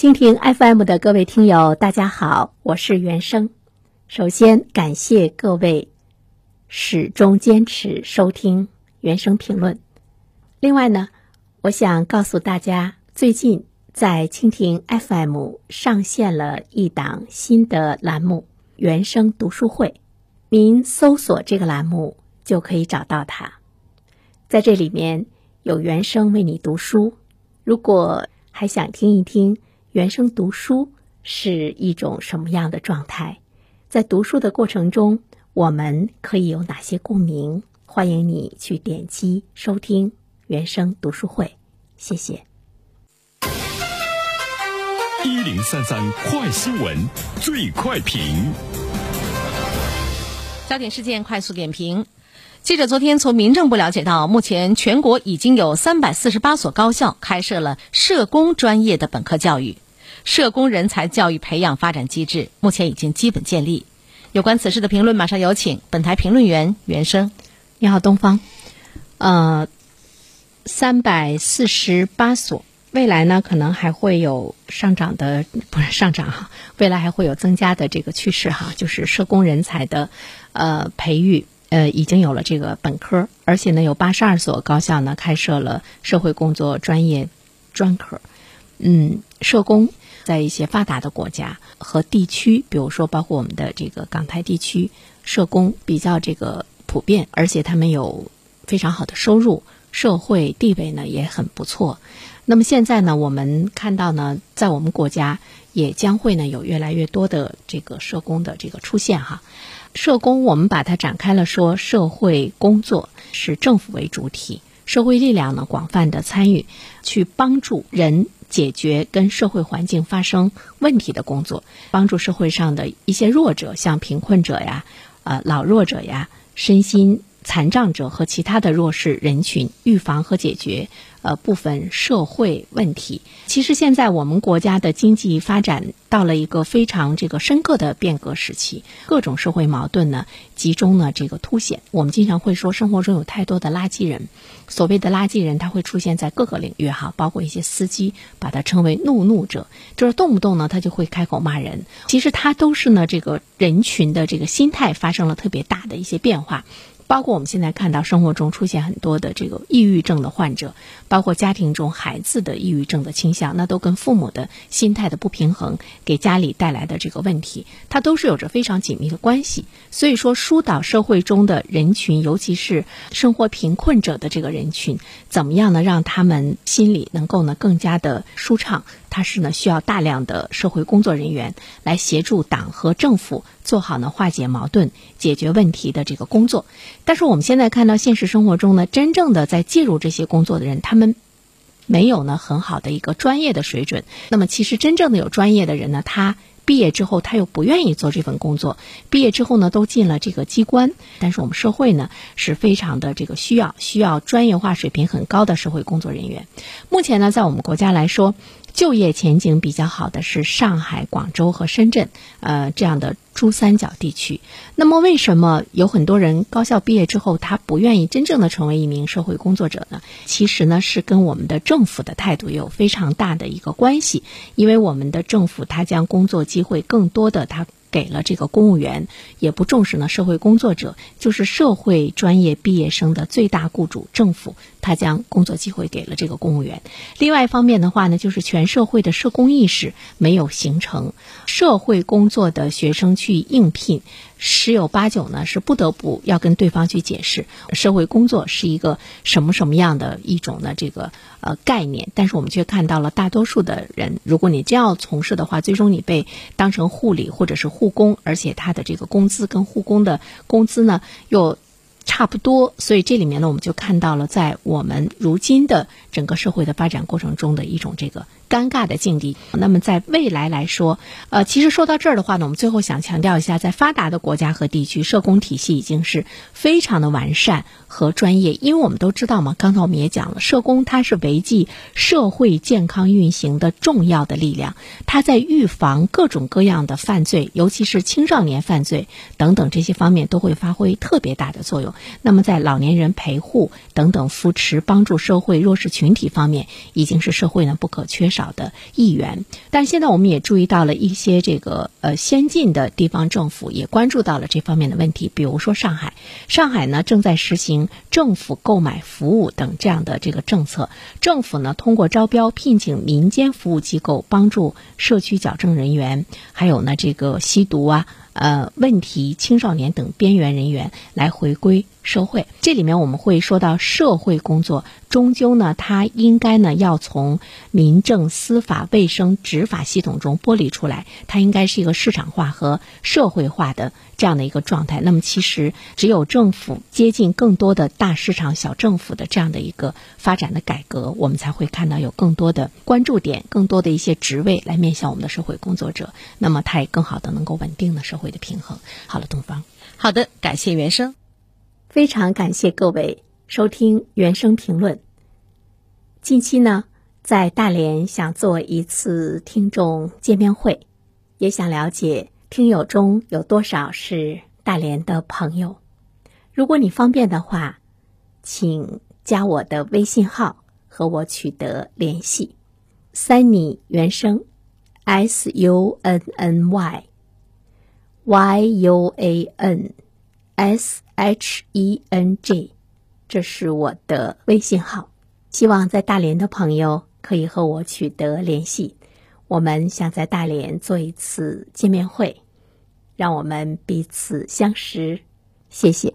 蜻蜓 FM 的各位听友，大家好，我是原生。首先感谢各位始终坚持收听原声评论。另外呢，我想告诉大家，最近在蜻蜓 FM 上线了一档新的栏目——原声读书会。您搜索这个栏目就可以找到它。在这里面有原声为你读书。如果还想听一听原声读书是一种什么样的状态，在读书的过程中我们可以有哪些共鸣？欢迎你去点击收听原声读书会。谢谢。一零三三快新闻最快评。焦点事件快速点评。记者昨天从民政部了解到，目前全国已经有三百四十八所高校开设了社工专业的本科教育，社工人才教育培养发展机制目前已经基本建立。有关此事的评论，马上有请本台评论员袁生。你好，东方。呃，三百四十八所，未来呢可能还会有上涨的，不是上涨哈，未来还会有增加的这个趋势哈，就是社工人才的。呃，培育呃已经有了这个本科，而且呢有八十二所高校呢开设了社会工作专业专科。嗯，社工在一些发达的国家和地区，比如说包括我们的这个港台地区，社工比较这个普遍，而且他们有非常好的收入，社会地位呢也很不错。那么现在呢，我们看到呢，在我们国家也将会呢有越来越多的这个社工的这个出现哈。社工，我们把它展开了说，社会工作是政府为主体，社会力量呢广泛的参与，去帮助人解决跟社会环境发生问题的工作，帮助社会上的一些弱者，像贫困者呀、呃老弱者呀、身心残障者和其他的弱势人群，预防和解决。呃，部分社会问题，其实现在我们国家的经济发展到了一个非常这个深刻的变革时期，各种社会矛盾呢集中呢这个凸显。我们经常会说，生活中有太多的垃圾人，所谓的垃圾人，他会出现在各个领域哈，包括一些司机，把它称为怒怒者，就是动不动呢他就会开口骂人。其实他都是呢这个人群的这个心态发生了特别大的一些变化。包括我们现在看到生活中出现很多的这个抑郁症的患者，包括家庭中孩子的抑郁症的倾向，那都跟父母的心态的不平衡给家里带来的这个问题，它都是有着非常紧密的关系。所以说，疏导社会中的人群，尤其是生活贫困者的这个人群，怎么样呢？让他们心里能够呢更加的舒畅。它是呢需要大量的社会工作人员来协助党和政府做好呢化解矛盾、解决问题的这个工作。但是我们现在看到现实生活中呢，真正的在介入这些工作的人，他们没有呢很好的一个专业的水准。那么其实真正的有专业的人呢，他毕业之后他又不愿意做这份工作，毕业之后呢都进了这个机关。但是我们社会呢是非常的这个需要需要专业化水平很高的社会工作人员。目前呢，在我们国家来说。就业前景比较好的是上海、广州和深圳，呃，这样的珠三角地区。那么，为什么有很多人高校毕业之后，他不愿意真正的成为一名社会工作者呢？其实呢，是跟我们的政府的态度有非常大的一个关系。因为我们的政府，它将工作机会更多的，它给了这个公务员，也不重视呢社会工作者，就是社会专业毕业生的最大雇主政府。他将工作机会给了这个公务员。另外一方面的话呢，就是全社会的社工意识没有形成，社会工作的学生去应聘，十有八九呢是不得不要跟对方去解释社会工作是一个什么什么样的一种呢这个呃概念。但是我们却看到了大多数的人，如果你真要从事的话，最终你被当成护理或者是护工，而且他的这个工资跟护工的工资呢又。差不多，所以这里面呢，我们就看到了在我们如今的整个社会的发展过程中的一种这个。尴尬的境地。那么在未来来说，呃，其实说到这儿的话呢，我们最后想强调一下，在发达的国家和地区，社工体系已经是非常的完善和专业。因为我们都知道嘛，刚才我们也讲了，社工它是维系社会健康运行的重要的力量，它在预防各种各样的犯罪，尤其是青少年犯罪等等这些方面都会发挥特别大的作用。那么在老年人陪护等等扶持帮助社会弱势群体方面，已经是社会呢不可缺少。少的议员。但现在我们也注意到了一些这个呃先进的地方政府也关注到了这方面的问题，比如说上海，上海呢正在实行政府购买服务等这样的这个政策，政府呢通过招标聘请民间服务机构帮助社区矫正人员，还有呢这个吸毒啊。呃，问题青少年等边缘人员来回归社会，这里面我们会说到社会工作，终究呢，它应该呢要从民政、司法、卫生、执法系统中剥离出来，它应该是一个市场化和社会化的这样的一个状态。那么，其实只有政府接近更多的大市场、小政府的这样的一个发展的改革，我们才会看到有更多的关注点、更多的一些职位来面向我们的社会工作者，那么它也更好的能够稳定的社会。的平衡。好了，东方，好的，感谢原生，非常感谢各位收听原声评论。近期呢，在大连想做一次听众见面会，也想了解听友中有多少是大连的朋友。如果你方便的话，请加我的微信号和我取得联系。Sunny 原声，S U N N Y Y U A N S H E N G，这是我的微信号。希望在大连的朋友可以和我取得联系。我们想在大连做一次见面会，让我们彼此相识。谢谢。